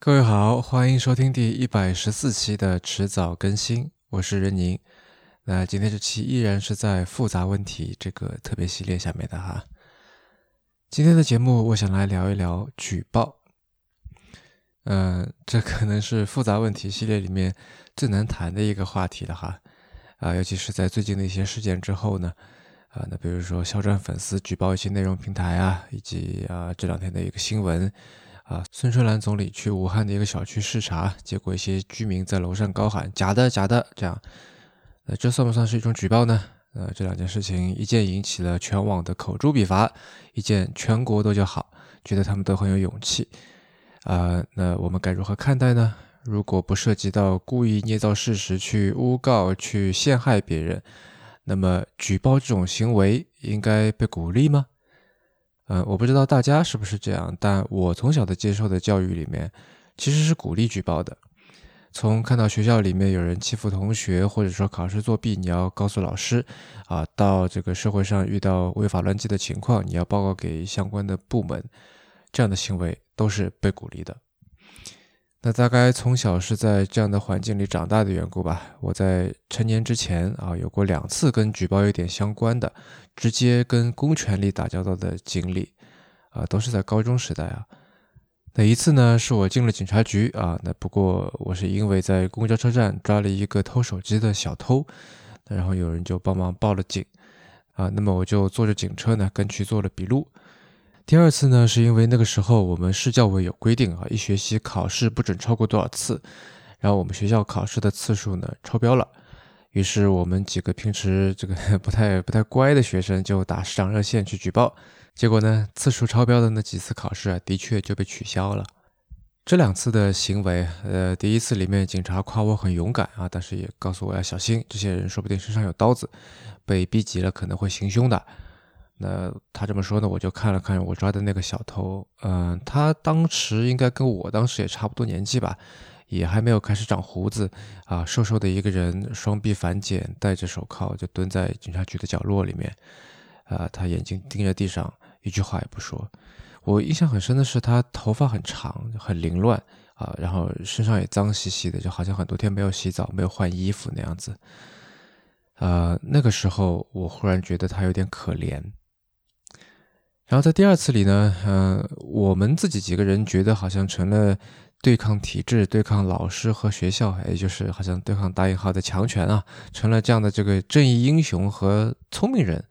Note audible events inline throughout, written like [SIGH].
各位好，欢迎收听第一百十四期的迟早更新，我是任宁。那今天这期依然是在复杂问题这个特别系列下面的哈。今天的节目，我想来聊一聊举报。嗯，这可能是复杂问题系列里面最难谈的一个话题了哈。啊，尤其是在最近的一些事件之后呢，啊，那比如说肖战粉丝举报一些内容平台啊，以及啊这两天的一个新闻。啊，孙春兰总理去武汉的一个小区视察，结果一些居民在楼上高喊“假的，假的”，这样，那这算不算是一种举报呢？呃，这两件事情，一件引起了全网的口诛笔伐，一件全国都叫好，觉得他们都很有勇气。啊，那我们该如何看待呢？如果不涉及到故意捏造事实去诬告、去陷害别人，那么举报这种行为应该被鼓励吗？嗯，我不知道大家是不是这样，但我从小的接受的教育里面，其实是鼓励举报的。从看到学校里面有人欺负同学，或者说考试作弊，你要告诉老师，啊，到这个社会上遇到违法乱纪的情况，你要报告给相关的部门，这样的行为都是被鼓励的。那大概从小是在这样的环境里长大的缘故吧。我在成年之前啊，有过两次跟举报有点相关的，直接跟公权力打交道的经历，啊，都是在高中时代啊。那一次呢，是我进了警察局啊，那不过我是因为在公交车站抓了一个偷手机的小偷，然后有人就帮忙报了警，啊，那么我就坐着警车呢，跟去做了笔录。第二次呢，是因为那个时候我们市教委有规定啊，一学期考试不准超过多少次，然后我们学校考试的次数呢超标了，于是我们几个平时这个 [LAUGHS] 不太不太乖的学生就打市长热线去举报，结果呢次数超标的那几次考试啊，的确就被取消了。这两次的行为，呃，第一次里面警察夸我很勇敢啊，但是也告诉我要小心，这些人说不定身上有刀子，被逼急了可能会行凶的。那他这么说呢，我就看了看我抓的那个小偷，嗯，他当时应该跟我当时也差不多年纪吧，也还没有开始长胡子啊，瘦瘦的一个人，双臂反剪，戴着手铐，就蹲在警察局的角落里面，啊，他眼睛盯着地上，一句话也不说。我印象很深的是，他头发很长，很凌乱啊，然后身上也脏兮兮的，就好像很多天没有洗澡、没有换衣服那样子。呃，那个时候我忽然觉得他有点可怜。然后在第二次里呢，嗯，我们自己几个人觉得好像成了对抗体制、对抗老师和学校，也就是好像对抗打引号的强权啊，成了这样的这个正义英雄和聪明人。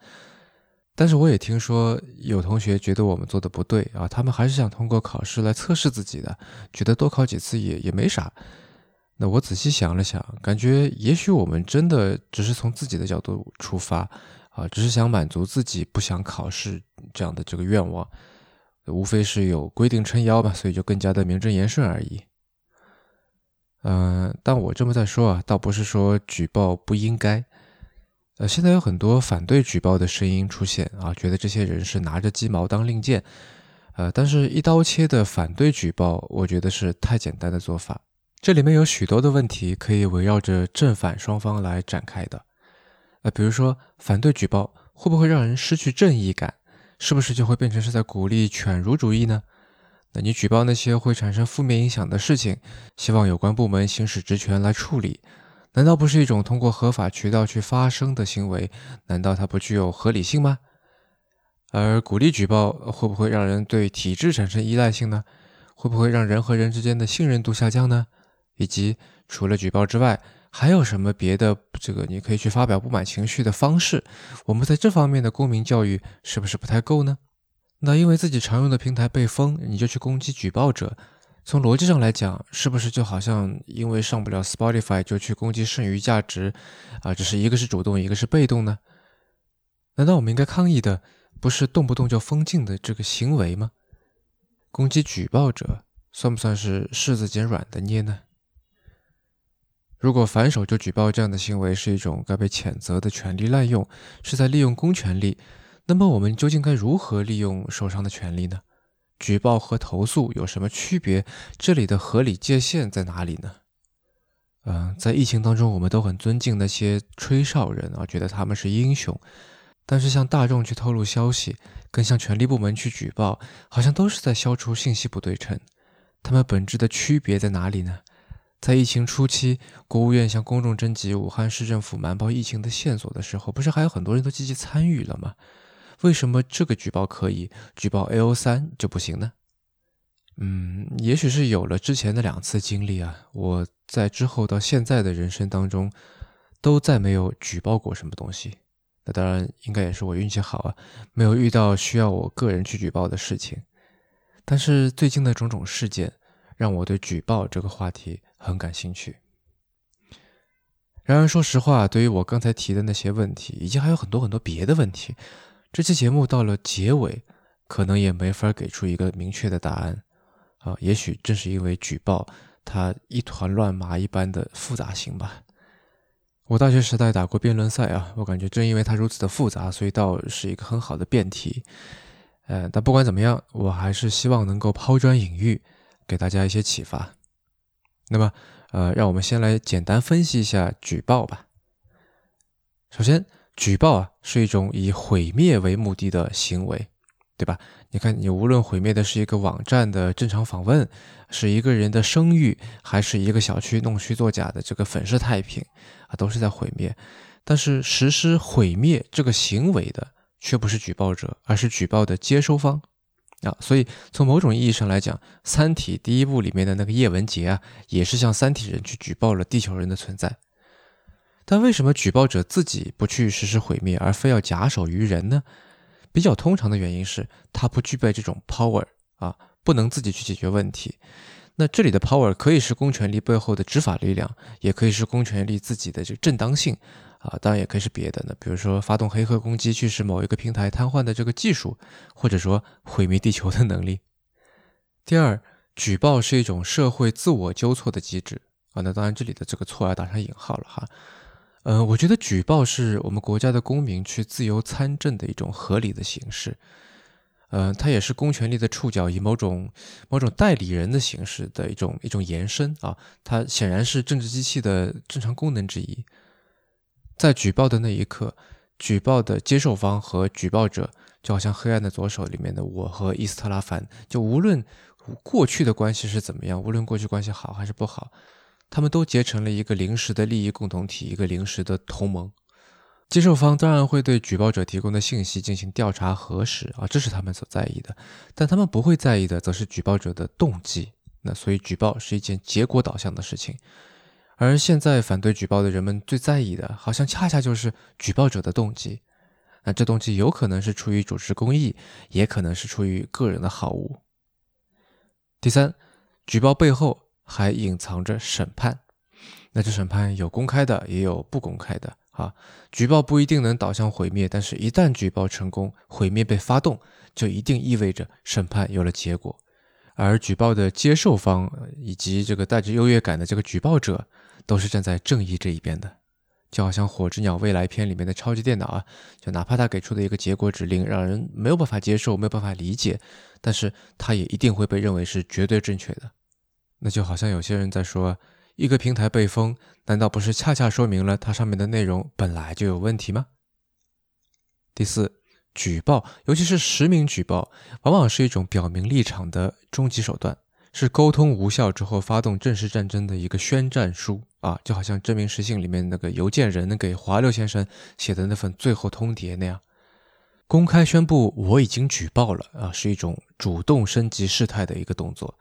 但是我也听说有同学觉得我们做的不对啊，他们还是想通过考试来测试自己的，觉得多考几次也也没啥。那我仔细想了想，感觉也许我们真的只是从自己的角度出发。啊，只是想满足自己不想考试这样的这个愿望，无非是有规定撑腰吧，所以就更加的名正言顺而已。嗯，但我这么在说啊，倒不是说举报不应该。呃，现在有很多反对举报的声音出现啊，觉得这些人是拿着鸡毛当令箭。呃，但是一刀切的反对举报，我觉得是太简单的做法。这里面有许多的问题可以围绕着正反双方来展开的。呃，比如说反对举报会不会让人失去正义感？是不是就会变成是在鼓励犬儒主义呢？那你举报那些会产生负面影响的事情，希望有关部门行使职权来处理，难道不是一种通过合法渠道去发声的行为？难道它不具有合理性吗？而鼓励举报会不会让人对体制产生依赖性呢？会不会让人和人之间的信任度下降呢？以及除了举报之外，还有什么别的？这个你可以去发表不满情绪的方式。我们在这方面的公民教育是不是不太够呢？那因为自己常用的平台被封，你就去攻击举报者，从逻辑上来讲，是不是就好像因为上不了 Spotify 就去攻击剩余价值啊？这是一个是主动，一个是被动呢？难道我们应该抗议的不是动不动就封禁的这个行为吗？攻击举报者算不算是柿子捡软的捏呢？如果反手就举报这样的行为是一种该被谴责的权利滥用，是在利用公权力，那么我们究竟该如何利用手上的权利呢？举报和投诉有什么区别？这里的合理界限在哪里呢？嗯，在疫情当中，我们都很尊敬那些吹哨人啊，觉得他们是英雄，但是向大众去透露消息，跟向权力部门去举报，好像都是在消除信息不对称。他们本质的区别在哪里呢？在疫情初期，国务院向公众征集武汉市政府瞒报疫情的线索的时候，不是还有很多人都积极参与了吗？为什么这个举报可以，举报 A O 三就不行呢？嗯，也许是有了之前的两次经历啊，我在之后到现在的人生当中，都再没有举报过什么东西。那当然，应该也是我运气好啊，没有遇到需要我个人去举报的事情。但是最近的种种事件，让我对举报这个话题很感兴趣。然而，说实话，对于我刚才提的那些问题，以及还有很多很多别的问题，这期节目到了结尾，可能也没法给出一个明确的答案。啊，也许正是因为举报它一团乱麻一般的复杂性吧。我大学时代打过辩论赛啊，我感觉正因为它如此的复杂，所以倒是一个很好的辩题。呃，但不管怎么样，我还是希望能够抛砖引玉，给大家一些启发。那么，呃，让我们先来简单分析一下举报吧。首先，举报啊是一种以毁灭为目的的行为，对吧？你看，你无论毁灭的是一个网站的正常访问，是一个人的声誉，还是一个小区弄虚作假的这个粉饰太平啊，都是在毁灭。但是实施毁灭这个行为的却不是举报者，而是举报的接收方啊。所以从某种意义上来讲，《三体》第一部里面的那个叶文洁啊，也是向三体人去举报了地球人的存在。但为什么举报者自己不去实施毁灭，而非要假手于人呢？比较通常的原因是他不具备这种 power 啊，不能自己去解决问题。那这里的 power 可以是公权力背后的执法力量，也可以是公权力自己的这个正当性啊，当然也可以是别的呢，比如说发动黑客攻击去使某一个平台瘫痪的这个技术，或者说毁灭地球的能力。第二，举报是一种社会自我纠错的机制啊，那当然这里的这个错要打上引号了哈。嗯，我觉得举报是我们国家的公民去自由参政的一种合理的形式，呃，它也是公权力的触角以某种某种代理人的形式的一种一种延伸啊，它显然是政治机器的正常功能之一。在举报的那一刻，举报的接受方和举报者就好像《黑暗的左手》里面的我和伊斯特拉凡，就无论过去的关系是怎么样，无论过去关系好还是不好。他们都结成了一个临时的利益共同体，一个临时的同盟。接受方当然会对举报者提供的信息进行调查核实啊，这是他们所在意的。但他们不会在意的，则是举报者的动机。那所以举报是一件结果导向的事情。而现在反对举报的人们最在意的，好像恰恰就是举报者的动机。那这动机有可能是出于主持公益，也可能是出于个人的好恶。第三，举报背后。还隐藏着审判，那这审判有公开的，也有不公开的啊。举报不一定能导向毁灭，但是一旦举报成功，毁灭被发动，就一定意味着审判有了结果。而举报的接受方以及这个带着优越感的这个举报者，都是站在正义这一边的。就好像《火之鸟未来篇》里面的超级电脑啊，就哪怕他给出的一个结果指令让人没有办法接受、没有办法理解，但是他也一定会被认为是绝对正确的。那就好像有些人在说，一个平台被封，难道不是恰恰说明了它上面的内容本来就有问题吗？第四，举报，尤其是实名举报，往往是一种表明立场的终极手段，是沟通无效之后发动正式战争的一个宣战书啊，就好像真名实姓里面那个邮件人给华六先生写的那份最后通牒那样，公开宣布我已经举报了啊，是一种主动升级事态的一个动作。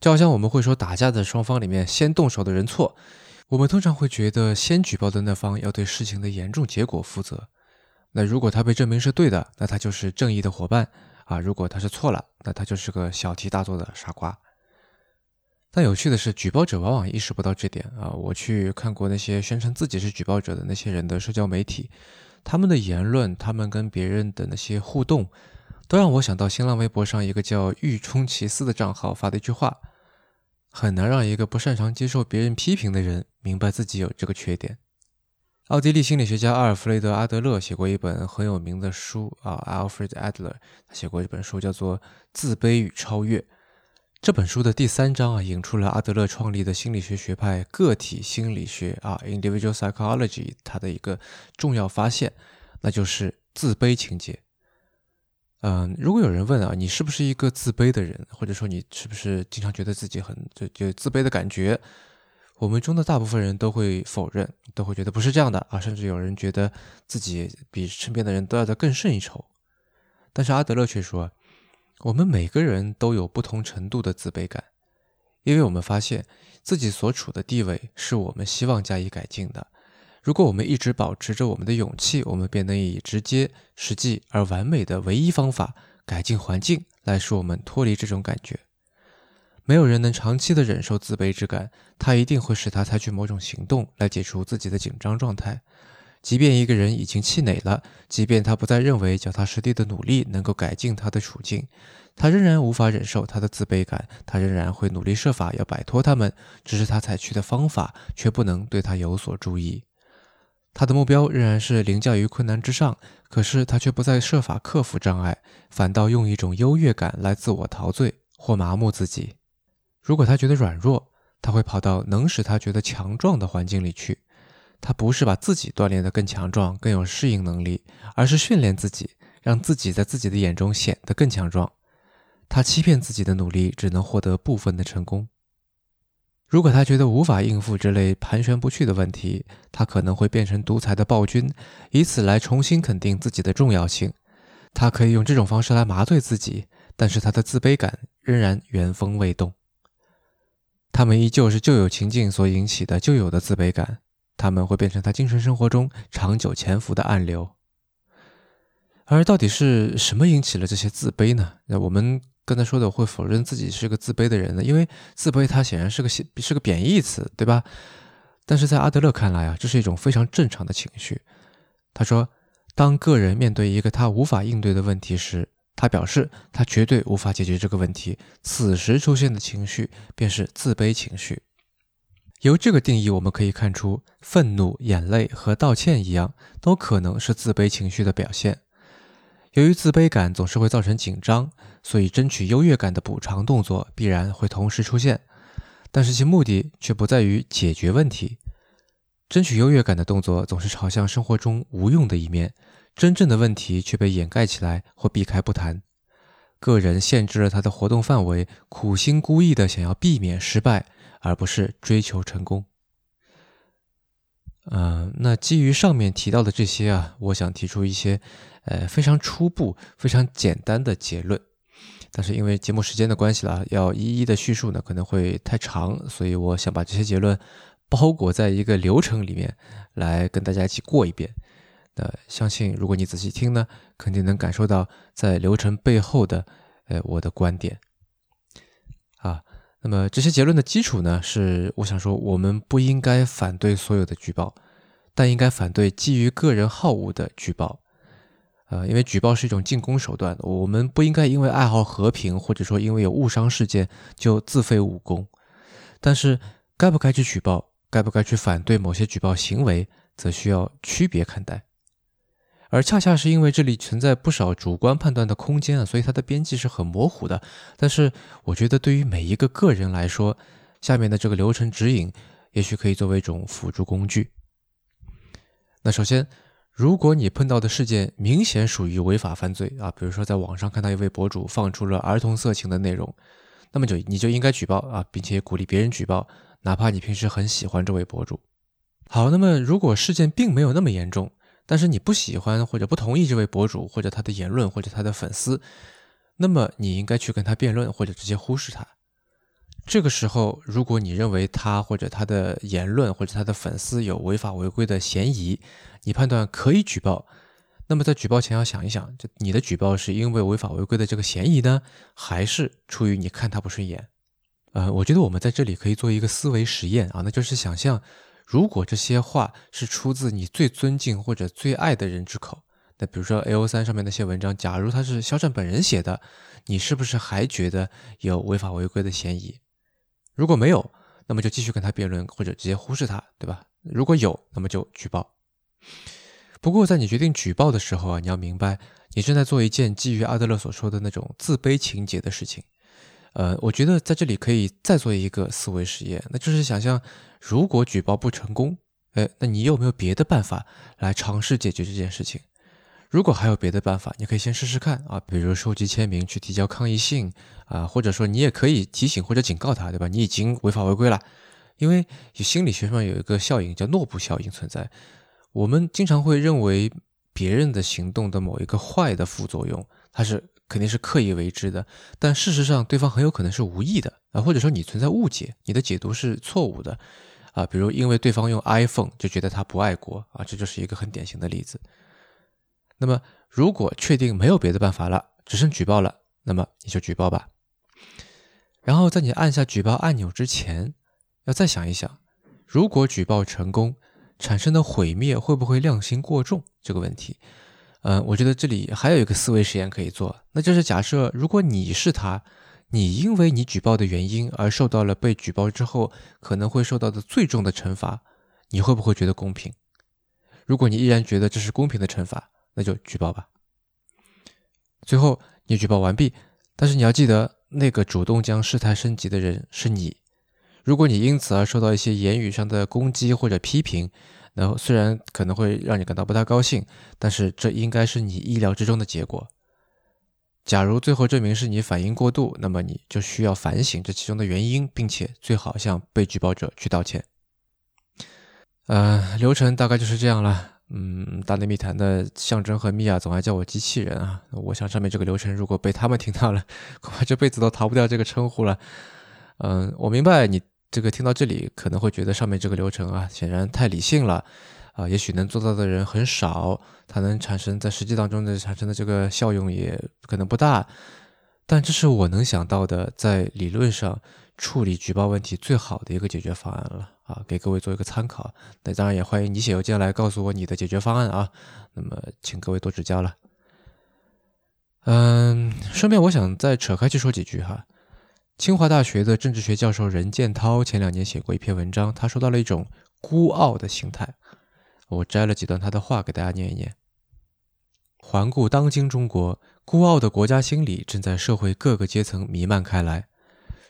就好像我们会说，打架的双方里面先动手的人错，我们通常会觉得先举报的那方要对事情的严重结果负责。那如果他被证明是对的，那他就是正义的伙伴啊；如果他是错了，那他就是个小题大做的傻瓜。但有趣的是，举报者往往意识不到这点啊。我去看过那些宣称自己是举报者的那些人的社交媒体，他们的言论，他们跟别人的那些互动。都让我想到新浪微博上一个叫“欲冲其思”的账号发的一句话：“很难让一个不擅长接受别人批评的人明白自己有这个缺点。”奥地利心理学家阿尔弗雷德·阿德勒写过一本很有名的书啊，Alfred Adler，他写过一本书叫做《自卑与超越》。这本书的第三章啊，引出了阿德勒创立的心理学学派个体心理学啊 （Individual Psychology） 它的一个重要发现，那就是自卑情节。嗯，如果有人问啊，你是不是一个自卑的人，或者说你是不是经常觉得自己很就就自卑的感觉？我们中的大部分人都会否认，都会觉得不是这样的啊，甚至有人觉得自己比身边的人都要的更胜一筹。但是阿德勒却说，我们每个人都有不同程度的自卑感，因为我们发现自己所处的地位是我们希望加以改进的。如果我们一直保持着我们的勇气，我们便能以直接、实际而完美的唯一方法改进环境，来使我们脱离这种感觉。没有人能长期的忍受自卑之感，他一定会使他采取某种行动来解除自己的紧张状态。即便一个人已经气馁了，即便他不再认为脚踏实地的努力能够改进他的处境，他仍然无法忍受他的自卑感，他仍然会努力设法要摆脱他们，只是他采取的方法却不能对他有所注意。他的目标仍然是凌驾于困难之上，可是他却不再设法克服障碍，反倒用一种优越感来自我陶醉或麻木自己。如果他觉得软弱，他会跑到能使他觉得强壮的环境里去。他不是把自己锻炼得更强壮、更有适应能力，而是训练自己，让自己在自己的眼中显得更强壮。他欺骗自己的努力只能获得部分的成功。如果他觉得无法应付这类盘旋不去的问题，他可能会变成独裁的暴君，以此来重新肯定自己的重要性。他可以用这种方式来麻醉自己，但是他的自卑感仍然原封未动。他们依旧是旧有情境所引起的旧有的自卑感，他们会变成他精神生活中长久潜伏的暗流。而到底是什么引起了这些自卑呢？那我们。刚才说的会否认自己是个自卑的人呢？因为自卑它显然是个是个贬义词，对吧？但是在阿德勒看来啊，这是一种非常正常的情绪。他说，当个人面对一个他无法应对的问题时，他表示他绝对无法解决这个问题，此时出现的情绪便是自卑情绪。由这个定义我们可以看出，愤怒、眼泪和道歉一样，都可能是自卑情绪的表现。由于自卑感总是会造成紧张，所以争取优越感的补偿动作必然会同时出现，但是其目的却不在于解决问题。争取优越感的动作总是朝向生活中无用的一面，真正的问题却被掩盖起来或避开不谈。个人限制了他的活动范围，苦心孤诣的想要避免失败，而不是追求成功。嗯，那基于上面提到的这些啊，我想提出一些。呃，非常初步、非常简单的结论，但是因为节目时间的关系了，要一一的叙述呢，可能会太长，所以我想把这些结论包裹在一个流程里面，来跟大家一起过一遍。那相信如果你仔细听呢，肯定能感受到在流程背后的呃我的观点。啊，那么这些结论的基础呢，是我想说，我们不应该反对所有的举报，但应该反对基于个人好恶的举报。呃，因为举报是一种进攻手段，我们不应该因为爱好和平，或者说因为有误伤事件就自废武功。但是，该不该去举报，该不该去反对某些举报行为，则需要区别看待。而恰恰是因为这里存在不少主观判断的空间啊，所以它的边际是很模糊的。但是，我觉得对于每一个个人来说，下面的这个流程指引，也许可以作为一种辅助工具。那首先。如果你碰到的事件明显属于违法犯罪啊，比如说在网上看到一位博主放出了儿童色情的内容，那么就你就应该举报啊，并且鼓励别人举报，哪怕你平时很喜欢这位博主。好，那么如果事件并没有那么严重，但是你不喜欢或者不同意这位博主或者他的言论或者他的粉丝，那么你应该去跟他辩论或者直接忽视他。这个时候，如果你认为他或者他的言论或者他的粉丝有违法违规的嫌疑，你判断可以举报，那么在举报前要想一想，就你的举报是因为违法违规的这个嫌疑呢，还是出于你看他不顺眼？呃，我觉得我们在这里可以做一个思维实验啊，那就是想象，如果这些话是出自你最尊敬或者最爱的人之口，那比如说 A O 三上面那些文章，假如他是肖战本人写的，你是不是还觉得有违法违规的嫌疑？如果没有，那么就继续跟他辩论，或者直接忽视他，对吧？如果有，那么就举报。不过，在你决定举报的时候啊，你要明白，你正在做一件基于阿德勒所说的那种自卑情节的事情。呃，我觉得在这里可以再做一个思维实验，那就是想象，如果举报不成功，哎，那你有没有别的办法来尝试解决这件事情？如果还有别的办法，你可以先试试看啊，比如收集签名去提交抗议信啊，或者说你也可以提醒或者警告他，对吧？你已经违法违规了，因为心理学上有一个效应叫诺布效应存在，我们经常会认为别人的行动的某一个坏的副作用，它是肯定是刻意为之的，但事实上对方很有可能是无意的啊，或者说你存在误解，你的解读是错误的。啊，比如因为对方用 iPhone 就觉得他不爱国啊，这就是一个很典型的例子。那么，如果确定没有别的办法了，只剩举报了，那么你就举报吧。然后在你按下举报按钮之前，要再想一想，如果举报成功，产生的毁灭会不会量刑过重这个问题。嗯，我觉得这里还有一个思维实验可以做，那就是假设如果你是他。你因为你举报的原因而受到了被举报之后可能会受到的最重的惩罚，你会不会觉得公平？如果你依然觉得这是公平的惩罚，那就举报吧。最后你举报完毕，但是你要记得，那个主动将事态升级的人是你。如果你因此而受到一些言语上的攻击或者批评，然后虽然可能会让你感到不太高兴，但是这应该是你意料之中的结果。假如最后证明是你反应过度，那么你就需要反省这其中的原因，并且最好向被举报者去道歉。呃，流程大概就是这样了。嗯，大内密谈的象征和米娅总爱叫我机器人啊。我想上面这个流程如果被他们听到了，恐怕这辈子都逃不掉这个称呼了。嗯，我明白你这个听到这里可能会觉得上面这个流程啊，显然太理性了。啊，也许能做到的人很少，它能产生在实际当中的产生的这个效用也可能不大，但这是我能想到的在理论上处理举报问题最好的一个解决方案了啊，给各位做一个参考。那当然也欢迎你写邮件来告诉我你的解决方案啊，那么请各位多指教了。嗯，顺便我想再扯开去说几句哈，清华大学的政治学教授任建涛前两年写过一篇文章，他说到了一种孤傲的心态。我摘了几段他的话给大家念一念。环顾当今中国，孤傲的国家心理正在社会各个阶层弥漫开来。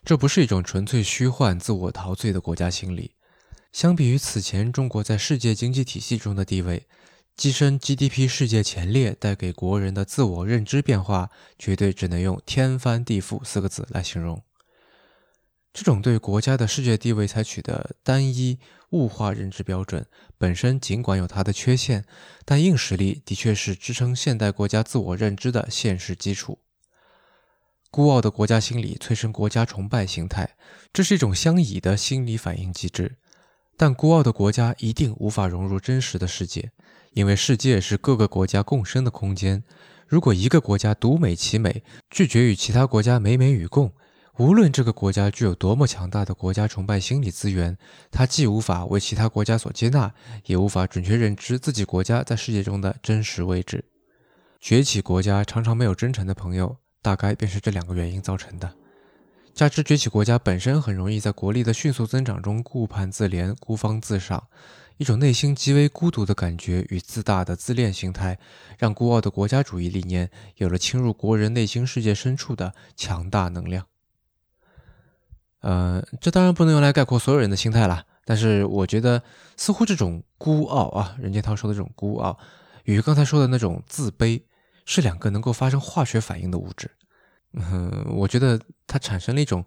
这不是一种纯粹虚幻、自我陶醉的国家心理。相比于此前中国在世界经济体系中的地位，跻身 GDP 世界前列带给国人的自我认知变化，绝对只能用“天翻地覆”四个字来形容。这种对国家的世界地位采取的单一物化认知标准，本身尽管有它的缺陷，但硬实力的确是支撑现代国家自我认知的现实基础。孤傲的国家心理催生国家崇拜心态，这是一种相倚的心理反应机制。但孤傲的国家一定无法融入真实的世界，因为世界是各个国家共生的空间。如果一个国家独美其美，拒绝与其他国家美美与共，无论这个国家具有多么强大的国家崇拜心理资源，它既无法为其他国家所接纳，也无法准确认知自己国家在世界中的真实位置。崛起国家常常没有真诚的朋友，大概便是这两个原因造成的。加之崛起国家本身很容易在国力的迅速增长中顾盼自怜、孤芳自赏，一种内心极为孤独的感觉与自大的自恋心态，让孤傲的国家主义理念有了侵入国人内心世界深处的强大能量。呃，这当然不能用来概括所有人的心态了。但是我觉得，似乎这种孤傲啊，任建涛说的这种孤傲，与刚才说的那种自卑，是两个能够发生化学反应的物质。嗯，我觉得它产生了一种，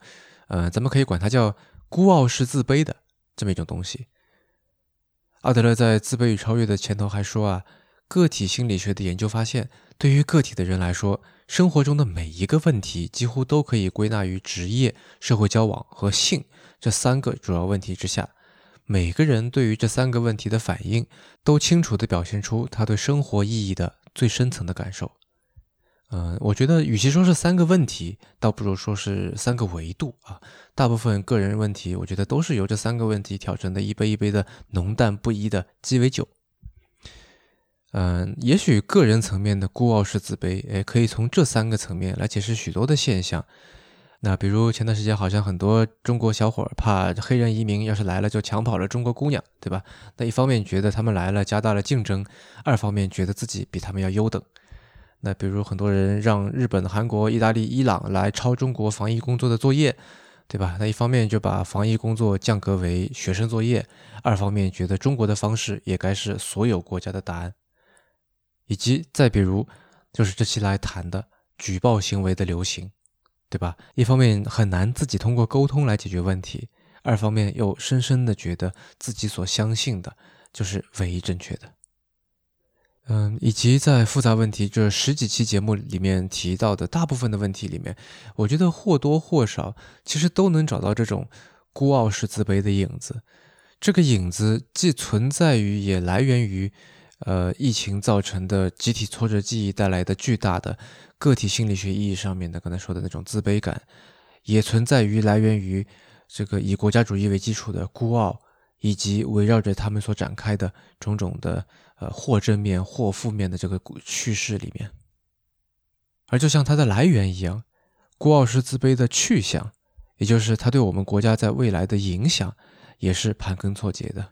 呃，咱们可以管它叫孤傲是自卑的这么一种东西。阿德勒在《自卑与超越》的前头还说啊，个体心理学的研究发现，对于个体的人来说。生活中的每一个问题几乎都可以归纳于职业、社会交往和性这三个主要问题之下。每个人对于这三个问题的反应，都清楚地表现出他对生活意义的最深层的感受。嗯，我觉得与其说是三个问题，倒不如说是三个维度啊。大部分个人问题，我觉得都是由这三个问题调成的一杯一杯的浓淡不一的鸡尾酒。嗯，也许个人层面的孤傲是自卑，诶，可以从这三个层面来解释许多的现象。那比如前段时间好像很多中国小伙怕黑人移民要是来了就抢跑了中国姑娘，对吧？那一方面觉得他们来了加大了竞争，二方面觉得自己比他们要优等。那比如很多人让日本、韩国、意大利、伊朗来抄中国防疫工作的作业，对吧？那一方面就把防疫工作降格为学生作业，二方面觉得中国的方式也该是所有国家的答案。以及再比如，就是这期来谈的举报行为的流行，对吧？一方面很难自己通过沟通来解决问题，二方面又深深的觉得自己所相信的就是唯一正确的。嗯，以及在复杂问题这十几期节目里面提到的大部分的问题里面，我觉得或多或少其实都能找到这种孤傲式自卑的影子。这个影子既存在于，也来源于，呃，疫情造成的集体挫折记忆带来的巨大的个体心理学意义上面的刚才说的那种自卑感，也存在于来源于这个以国家主义为基础的孤傲，以及围绕着他们所展开的种种的。呃，或正面或负面的这个叙事里面，而就像它的来源一样，孤傲是自卑的去向，也就是它对我们国家在未来的影响，也是盘根错节的。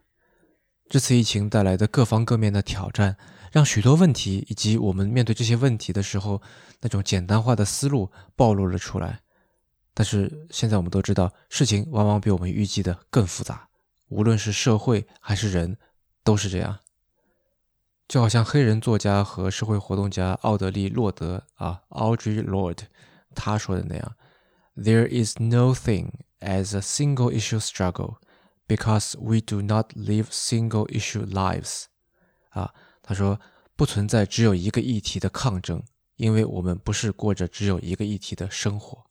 这次疫情带来的各方各面的挑战，让许多问题以及我们面对这些问题的时候那种简单化的思路暴露了出来。但是现在我们都知道，事情往往比我们预计的更复杂，无论是社会还是人，都是这样。就好像黑人作家和社会活动家奥德利·洛德啊，Audrey Lord，他说的那样：“There is no thing as a single-issue struggle because we do not live single-issue lives。”啊，他说不存在只有一个议题的抗争，因为我们不是过着只有一个议题的生活。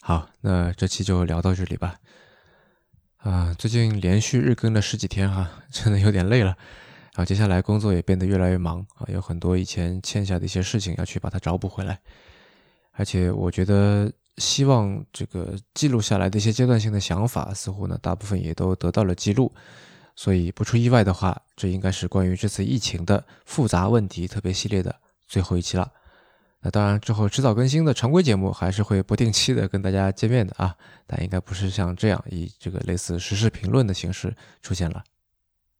好，那这期就聊到这里吧。啊，最近连续日更了十几天哈，真的有点累了。然后接下来工作也变得越来越忙啊，有很多以前欠下的一些事情要去把它找补回来。而且我觉得，希望这个记录下来的一些阶段性的想法，似乎呢大部分也都得到了记录。所以不出意外的话，这应该是关于这次疫情的复杂问题特别系列的最后一期了。那当然之后迟早更新的常规节目还是会不定期的跟大家见面的啊，但应该不是像这样以这个类似时事评论的形式出现了。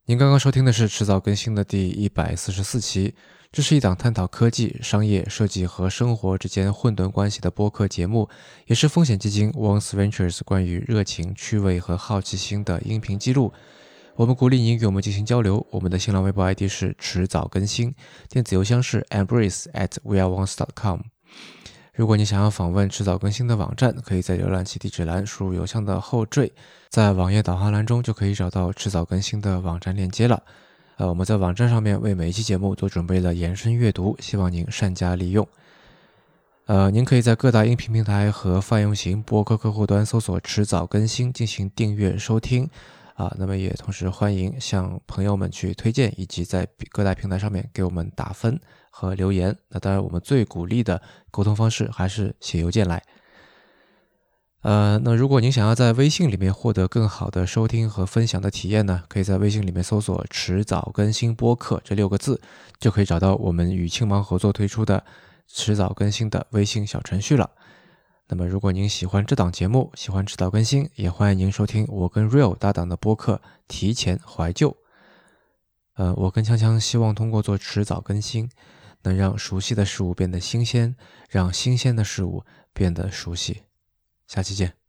您刚刚收听的是迟早更新的第一百四十四期，这是一档探讨科技、商业、设计和生活之间混沌关系的播客节目，也是风险基金 Once Ventures 关于热情、趣味和好奇心的音频记录。我们鼓励您与我们进行交流。我们的新浪微博 ID 是迟早更新，电子邮箱是 embrace at weareones.com。如果你想要访问迟早更新的网站，可以在浏览器地址栏输入邮箱的后缀，在网页导航栏中就可以找到迟早更新的网站链接了。呃，我们在网站上面为每一期节目都准备了延伸阅读，希望您善加利用。呃，您可以在各大音频平台和泛用型播客客户端搜索“迟早更新”进行订阅收听。啊，那么也同时欢迎向朋友们去推荐，以及在各大平台上面给我们打分。和留言，那当然，我们最鼓励的沟通方式还是写邮件来。呃，那如果您想要在微信里面获得更好的收听和分享的体验呢，可以在微信里面搜索“迟早更新播客”这六个字，就可以找到我们与青芒合作推出的“迟早更新”的微信小程序了。那么，如果您喜欢这档节目，喜欢迟早更新，也欢迎您收听我跟 Real 搭档的播客《提前怀旧》。呃，我跟锵锵希望通过做迟早更新。能让熟悉的事物变得新鲜，让新鲜的事物变得熟悉。下期见。